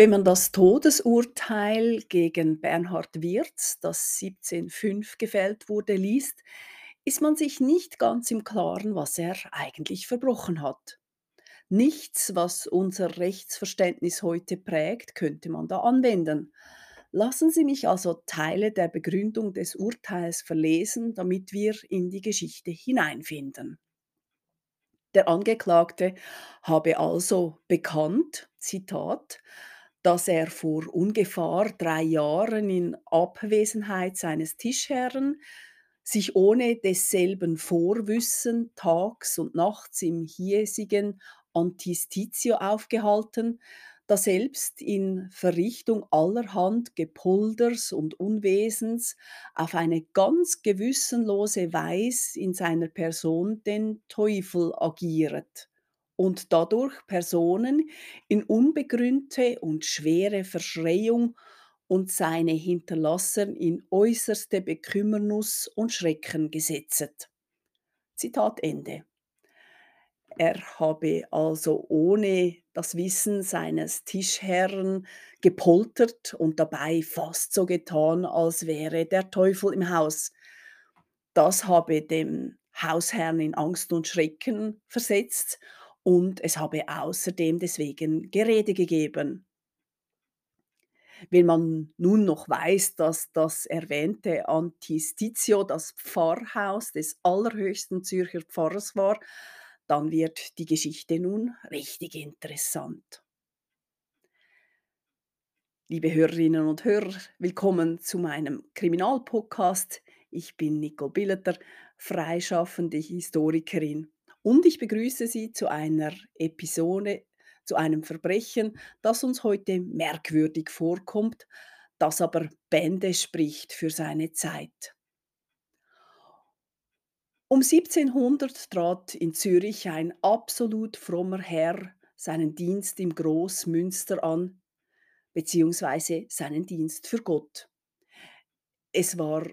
Wenn man das Todesurteil gegen Bernhard Wirz, das 1705 gefällt wurde, liest, ist man sich nicht ganz im Klaren, was er eigentlich verbrochen hat. Nichts, was unser Rechtsverständnis heute prägt, könnte man da anwenden. Lassen Sie mich also Teile der Begründung des Urteils verlesen, damit wir in die Geschichte hineinfinden. Der Angeklagte habe also bekannt, Zitat, dass er vor ungefähr drei Jahren in Abwesenheit seines Tischherren sich ohne desselben Vorwissen tags und nachts im hiesigen Antistitio aufgehalten, daselbst in Verrichtung allerhand Gepulders und Unwesens auf eine ganz gewissenlose Weis in seiner Person den Teufel agieret und dadurch Personen in unbegründete und schwere Verschreyung und seine Hinterlassen in äußerste Bekümmernuss und Schrecken gesetzet. Zitat Ende. Er habe also ohne das Wissen seines Tischherren gepoltert und dabei fast so getan, als wäre der Teufel im Haus. Das habe dem Hausherrn in Angst und Schrecken versetzt und es habe außerdem deswegen Gerede gegeben. Wenn man nun noch weiß, dass das erwähnte Antistitio das Pfarrhaus des allerhöchsten Zürcher Pfarrers war, dann wird die Geschichte nun richtig interessant. Liebe Hörerinnen und Hörer, willkommen zu meinem Kriminalpodcast. Ich bin Nicole Billeter, freischaffende Historikerin. Und ich begrüße Sie zu einer Episode, zu einem Verbrechen, das uns heute merkwürdig vorkommt, das aber Bände spricht für seine Zeit. Um 1700 trat in Zürich ein absolut frommer Herr seinen Dienst im Großmünster an, beziehungsweise seinen Dienst für Gott. Es war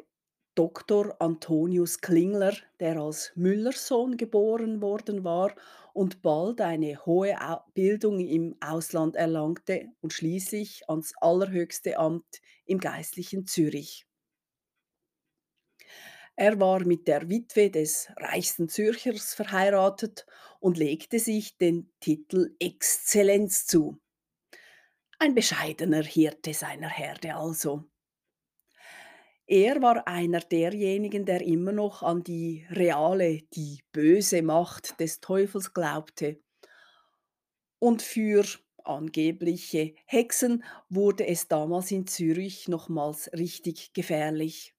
Dr. Antonius Klingler, der als Müllerssohn geboren worden war und bald eine hohe Bildung im Ausland erlangte und schließlich ans allerhöchste Amt im geistlichen Zürich. Er war mit der Witwe des reichsten Zürchers verheiratet und legte sich den Titel Exzellenz zu. Ein bescheidener Hirte seiner Herde also. Er war einer derjenigen, der immer noch an die reale, die böse Macht des Teufels glaubte. Und für angebliche Hexen wurde es damals in Zürich nochmals richtig gefährlich.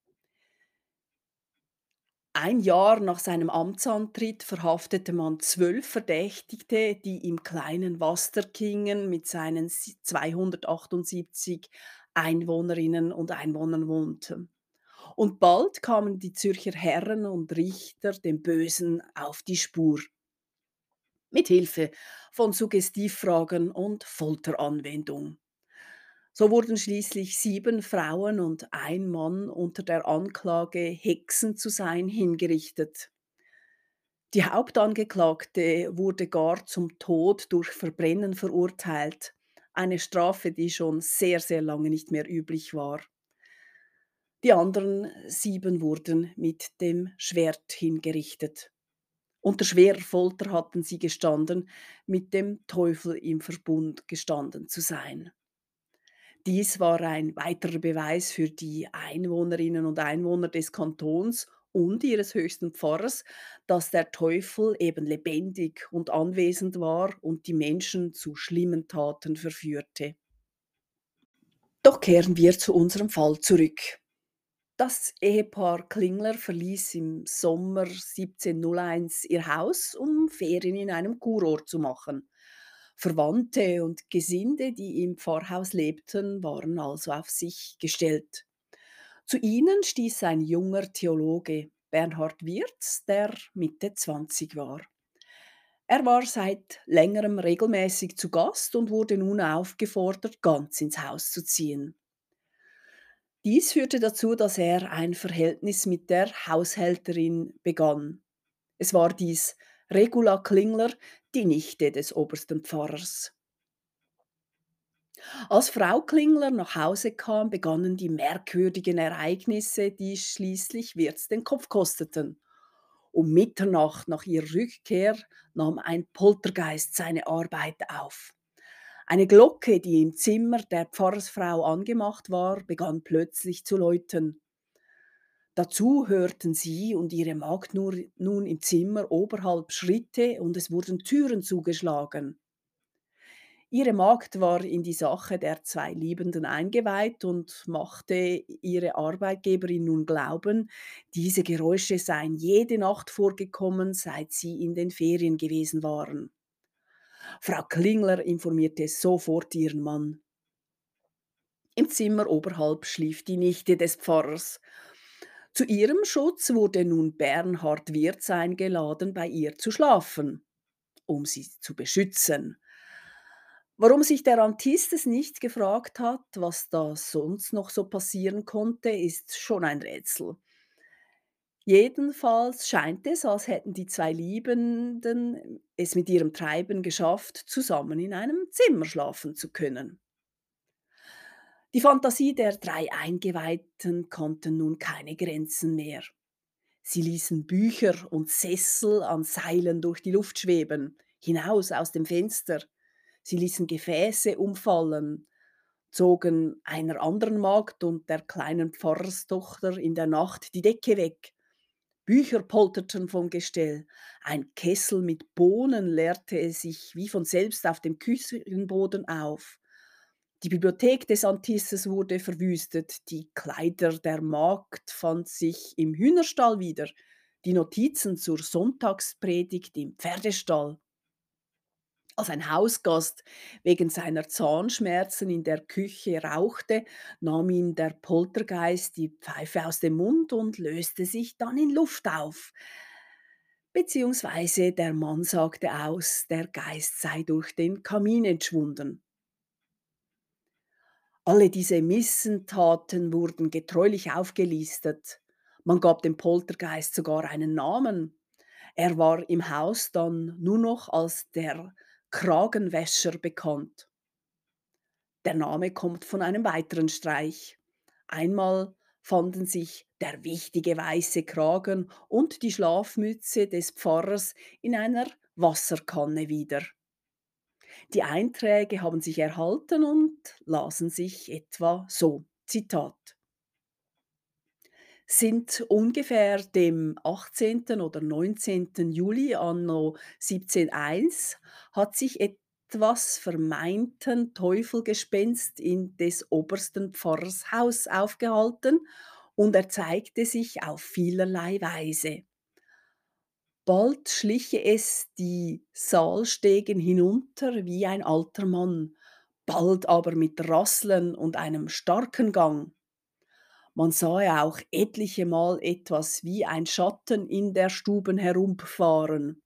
Ein Jahr nach seinem Amtsantritt verhaftete man zwölf Verdächtigte, die im kleinen Wasterkingen mit seinen 278 Einwohnerinnen und Einwohnern wohnten. Und bald kamen die Zürcher Herren und Richter dem Bösen auf die Spur. Mit Hilfe von Suggestivfragen und Folteranwendung. So wurden schließlich sieben Frauen und ein Mann unter der Anklage, Hexen zu sein, hingerichtet. Die Hauptangeklagte wurde gar zum Tod durch Verbrennen verurteilt, eine Strafe, die schon sehr, sehr lange nicht mehr üblich war. Die anderen sieben wurden mit dem Schwert hingerichtet. Unter schwerer Folter hatten sie gestanden, mit dem Teufel im Verbund gestanden zu sein. Dies war ein weiterer Beweis für die Einwohnerinnen und Einwohner des Kantons und ihres höchsten Pfarrers, dass der Teufel eben lebendig und anwesend war und die Menschen zu schlimmen Taten verführte. Doch kehren wir zu unserem Fall zurück. Das Ehepaar Klingler verließ im Sommer 1701 ihr Haus, um Ferien in einem Kurort zu machen. Verwandte und Gesinde, die im Pfarrhaus lebten, waren also auf sich gestellt. Zu ihnen stieß ein junger Theologe, Bernhard Wirz, der Mitte 20 war. Er war seit längerem regelmäßig zu Gast und wurde nun aufgefordert, ganz ins Haus zu ziehen. Dies führte dazu, dass er ein Verhältnis mit der Haushälterin begann. Es war dies Regula Klingler, die Nichte des obersten Pfarrers. Als Frau Klingler nach Hause kam, begannen die merkwürdigen Ereignisse, die schließlich Wirts den Kopf kosteten. Um Mitternacht nach ihrer Rückkehr nahm ein Poltergeist seine Arbeit auf. Eine Glocke, die im Zimmer der Pfarrersfrau angemacht war, begann plötzlich zu läuten. Dazu hörten sie und ihre Magd nur, nun im Zimmer oberhalb Schritte und es wurden Türen zugeschlagen. Ihre Magd war in die Sache der zwei Liebenden eingeweiht und machte ihre Arbeitgeberin nun glauben, diese Geräusche seien jede Nacht vorgekommen, seit sie in den Ferien gewesen waren. Frau Klingler informierte sofort ihren Mann. Im Zimmer oberhalb schlief die Nichte des Pfarrers. Zu ihrem Schutz wurde nun Bernhard Wirz eingeladen, bei ihr zu schlafen, um sie zu beschützen. Warum sich der Antistes nicht gefragt hat, was da sonst noch so passieren konnte, ist schon ein Rätsel. Jedenfalls scheint es, als hätten die zwei Liebenden es mit ihrem Treiben geschafft, zusammen in einem Zimmer schlafen zu können. Die Fantasie der drei Eingeweihten kannten nun keine Grenzen mehr. Sie ließen Bücher und Sessel an Seilen durch die Luft schweben, hinaus aus dem Fenster. Sie ließen Gefäße umfallen, zogen einer anderen Magd und der kleinen Pfarrerstochter in der Nacht die Decke weg. Bücher polterten vom Gestell. Ein Kessel mit Bohnen leerte sich wie von selbst auf dem Küchenboden auf. Die Bibliothek des Antisses wurde verwüstet, die Kleider der Magd fand sich im Hühnerstall wieder, die Notizen zur Sonntagspredigt im Pferdestall. Als ein Hausgast wegen seiner Zahnschmerzen in der Küche rauchte, nahm ihm der Poltergeist die Pfeife aus dem Mund und löste sich dann in Luft auf. Beziehungsweise der Mann sagte aus, der Geist sei durch den Kamin entschwunden. Alle diese Missentaten wurden getreulich aufgelistet. Man gab dem Poltergeist sogar einen Namen. Er war im Haus dann nur noch als der Kragenwäscher bekannt. Der Name kommt von einem weiteren Streich. Einmal fanden sich der wichtige weiße Kragen und die Schlafmütze des Pfarrers in einer Wasserkanne wieder. Die Einträge haben sich erhalten und lasen sich etwa so. Zitat sind ungefähr dem 18. oder 19. Juli anno 1701 hat sich etwas vermeinten Teufelgespenst in des obersten Pfarrers Haus aufgehalten und er zeigte sich auf vielerlei Weise. Bald schliche es die Saalstegen hinunter wie ein alter Mann, bald aber mit Rasseln und einem starken Gang. Man sahe auch etliche Mal etwas wie ein Schatten in der Stuben herumfahren.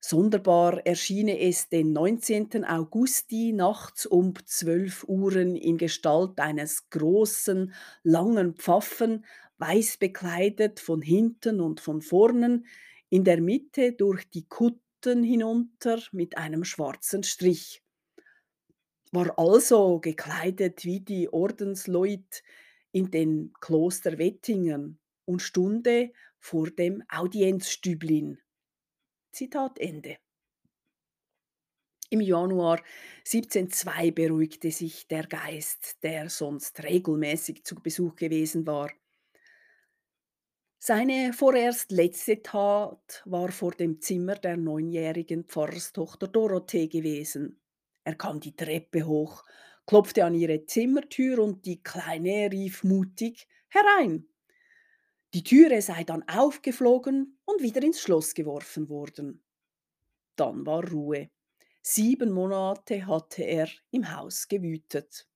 Sonderbar erschiene es den 19. Augusti nachts um 12 Uhren in Gestalt eines großen, langen Pfaffen, weiß bekleidet von hinten und von vornen, in der Mitte durch die Kutten hinunter mit einem schwarzen Strich. War also gekleidet wie die Ordensleut in den Kloster Wettingen und Stunde vor dem Audienzstüblin. Zitat Ende. Im Januar 1702 beruhigte sich der Geist, der sonst regelmäßig zu Besuch gewesen war. Seine vorerst letzte Tat war vor dem Zimmer der neunjährigen Pfarrerstochter Dorothee gewesen. Er kam die Treppe hoch klopfte an ihre Zimmertür und die Kleine rief mutig herein. Die Türe sei dann aufgeflogen und wieder ins Schloss geworfen worden. Dann war Ruhe. Sieben Monate hatte er im Haus gewütet.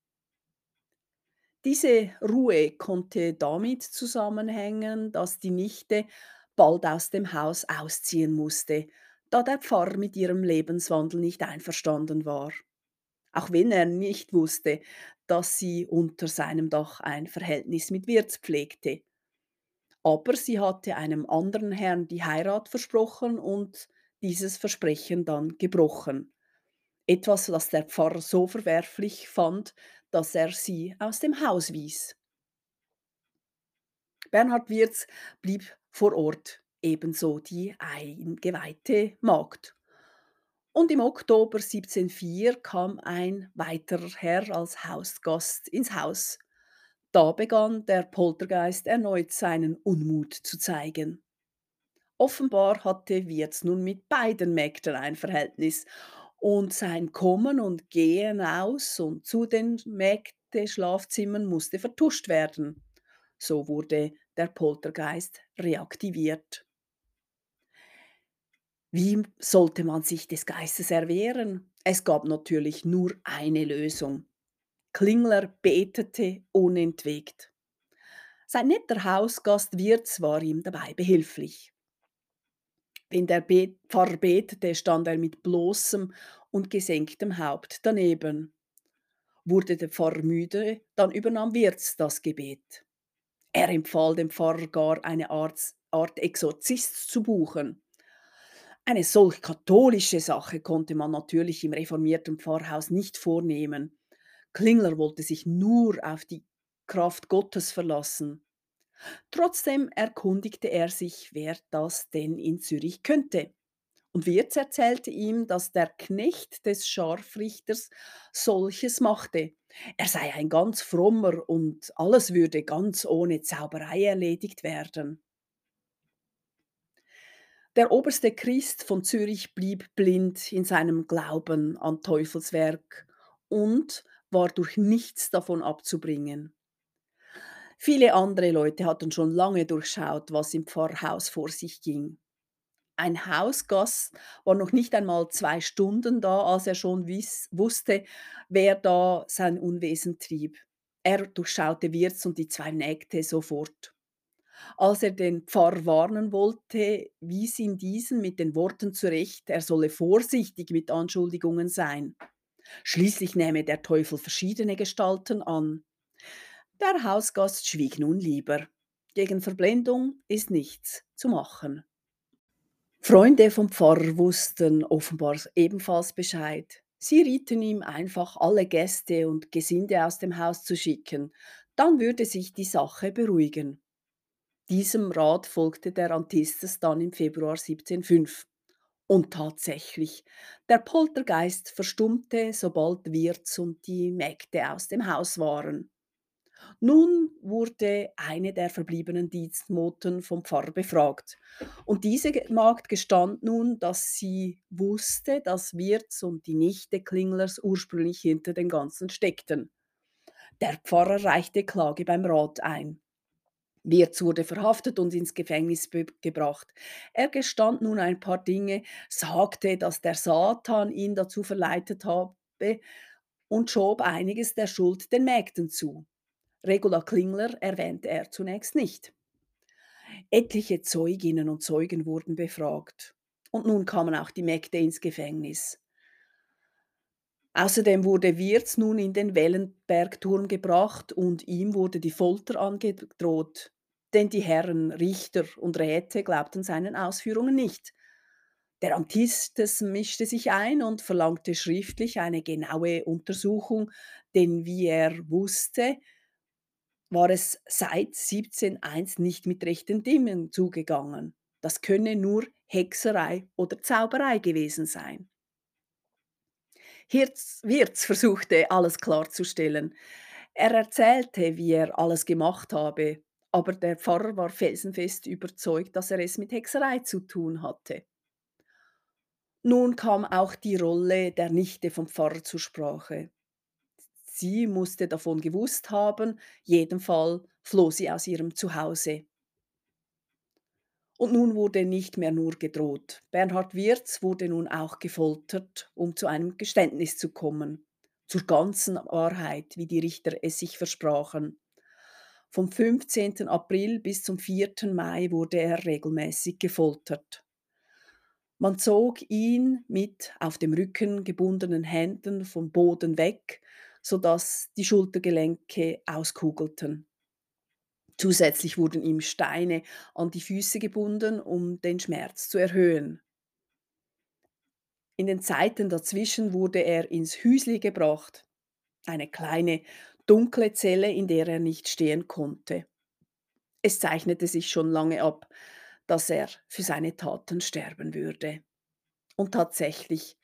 Diese Ruhe konnte damit zusammenhängen, dass die Nichte bald aus dem Haus ausziehen musste, da der Pfarrer mit ihrem Lebenswandel nicht einverstanden war auch wenn er nicht wusste, dass sie unter seinem Dach ein Verhältnis mit Wirts pflegte. Aber sie hatte einem anderen Herrn die Heirat versprochen und dieses Versprechen dann gebrochen. Etwas, das der Pfarrer so verwerflich fand, dass er sie aus dem Haus wies. Bernhard Wirz blieb vor Ort, ebenso die eingeweihte Magd. Und im Oktober 1704 kam ein weiterer Herr als Hausgast ins Haus. Da begann der Poltergeist erneut seinen Unmut zu zeigen. Offenbar hatte Wirz nun mit beiden Mägden ein Verhältnis und sein Kommen und Gehen aus und zu den Mägdeschlafzimmern musste vertuscht werden. So wurde der Poltergeist reaktiviert. Wie sollte man sich des Geistes erwehren? Es gab natürlich nur eine Lösung. Klingler betete unentwegt. Sein netter Hausgast Wirz war ihm dabei behilflich. Wenn der Bet Pfarrer betete, stand er mit bloßem und gesenktem Haupt daneben. Wurde der Pfarrer müde, dann übernahm Wirz das Gebet. Er empfahl dem Pfarrer gar, eine Art, Art Exorzist zu buchen. Eine solch katholische Sache konnte man natürlich im reformierten Pfarrhaus nicht vornehmen. Klingler wollte sich nur auf die Kraft Gottes verlassen. Trotzdem erkundigte er sich, wer das denn in Zürich könnte. Und Wirz erzählte ihm, dass der Knecht des Scharfrichters solches machte. Er sei ein ganz frommer und alles würde ganz ohne Zauberei erledigt werden. Der oberste Christ von Zürich blieb blind in seinem Glauben an Teufelswerk und war durch nichts davon abzubringen. Viele andere Leute hatten schon lange durchschaut, was im Pfarrhaus vor sich ging. Ein Hausgast war noch nicht einmal zwei Stunden da, als er schon wiss, wusste, wer da sein Unwesen trieb. Er durchschaute Wirz und die zwei Nägte sofort. Als er den Pfarrer warnen wollte, wies ihn diesen mit den Worten zurecht, er solle vorsichtig mit Anschuldigungen sein. Schließlich nähme der Teufel verschiedene Gestalten an. Der Hausgast schwieg nun lieber. Gegen Verblendung ist nichts zu machen. Freunde vom Pfarrer wussten offenbar ebenfalls Bescheid. Sie rieten ihm einfach, alle Gäste und Gesinde aus dem Haus zu schicken, dann würde sich die Sache beruhigen. Diesem Rat folgte der Antistes dann im Februar 1705. Und tatsächlich, der Poltergeist verstummte, sobald Wirz und die Mägde aus dem Haus waren. Nun wurde eine der verbliebenen Dienstmoten vom Pfarrer befragt. Und diese Magd gestand nun, dass sie wusste, dass Wirz und die Nichte Klinglers ursprünglich hinter dem Ganzen steckten. Der Pfarrer reichte Klage beim Rat ein. Wirz wurde verhaftet und ins Gefängnis gebracht. Er gestand nun ein paar Dinge, sagte, dass der Satan ihn dazu verleitet habe und schob einiges der Schuld den Mägden zu. Regula Klingler erwähnte er zunächst nicht. Etliche Zeuginnen und Zeugen wurden befragt. Und nun kamen auch die Mägde ins Gefängnis. Außerdem wurde Wirz nun in den Wellenbergturm gebracht und ihm wurde die Folter angedroht, denn die Herren Richter und Räte glaubten seinen Ausführungen nicht. Der Antistes mischte sich ein und verlangte schriftlich eine genaue Untersuchung, denn wie er wusste, war es seit 1701 nicht mit rechten Dingen zugegangen. Das könne nur Hexerei oder Zauberei gewesen sein. Hirz, Wirz versuchte alles klarzustellen. Er erzählte, wie er alles gemacht habe, aber der Pfarrer war felsenfest überzeugt, dass er es mit Hexerei zu tun hatte. Nun kam auch die Rolle der Nichte vom Pfarrer zur Sprache. Sie musste davon gewusst haben, jedenfalls floh sie aus ihrem Zuhause. Und nun wurde nicht mehr nur gedroht. Bernhard Wirz wurde nun auch gefoltert, um zu einem Geständnis zu kommen. Zur ganzen Wahrheit, wie die Richter es sich versprachen. Vom 15. April bis zum 4. Mai wurde er regelmäßig gefoltert. Man zog ihn mit auf dem Rücken gebundenen Händen vom Boden weg sodass die Schultergelenke auskugelten. Zusätzlich wurden ihm Steine an die Füße gebunden, um den Schmerz zu erhöhen. In den Zeiten dazwischen wurde er ins Hüsli gebracht, eine kleine, dunkle Zelle, in der er nicht stehen konnte. Es zeichnete sich schon lange ab, dass er für seine Taten sterben würde. Und tatsächlich,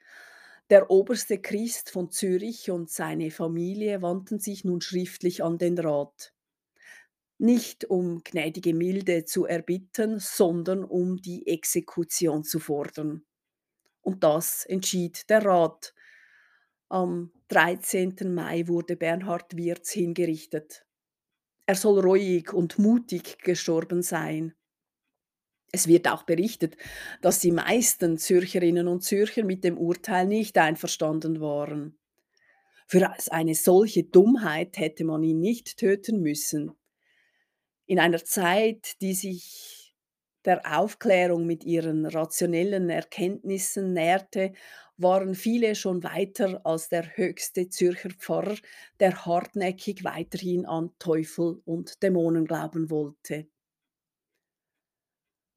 der oberste Christ von Zürich und seine Familie wandten sich nun schriftlich an den Rat. Nicht um gnädige Milde zu erbitten, sondern um die Exekution zu fordern. Und das entschied der Rat. Am 13. Mai wurde Bernhard Wirz hingerichtet. Er soll reuig und mutig gestorben sein. Es wird auch berichtet, dass die meisten Zürcherinnen und Zürcher mit dem Urteil nicht einverstanden waren. Für eine solche Dummheit hätte man ihn nicht töten müssen. In einer Zeit, die sich der Aufklärung mit ihren rationellen Erkenntnissen näherte, waren viele schon weiter als der höchste Zürcher Pfarrer, der hartnäckig weiterhin an Teufel und Dämonen glauben wollte.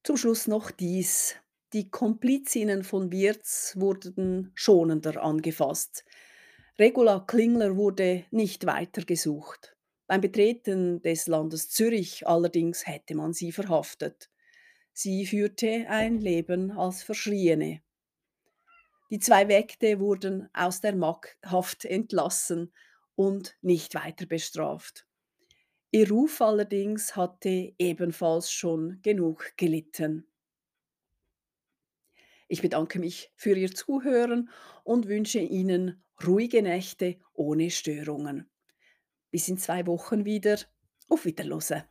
Zum Schluss noch dies. Die Komplizinnen von Wirz wurden schonender angefasst. Regula Klingler wurde nicht weiter gesucht. Beim Betreten des Landes Zürich allerdings hätte man sie verhaftet. Sie führte ein Leben als Verschriene. Die zwei Wägde wurden aus der Haft entlassen und nicht weiter bestraft. Ihr Ruf allerdings hatte ebenfalls schon genug gelitten. Ich bedanke mich für Ihr Zuhören und wünsche Ihnen ruhige Nächte ohne Störungen. Bis in zwei Wochen wieder. Auf Wiederlose.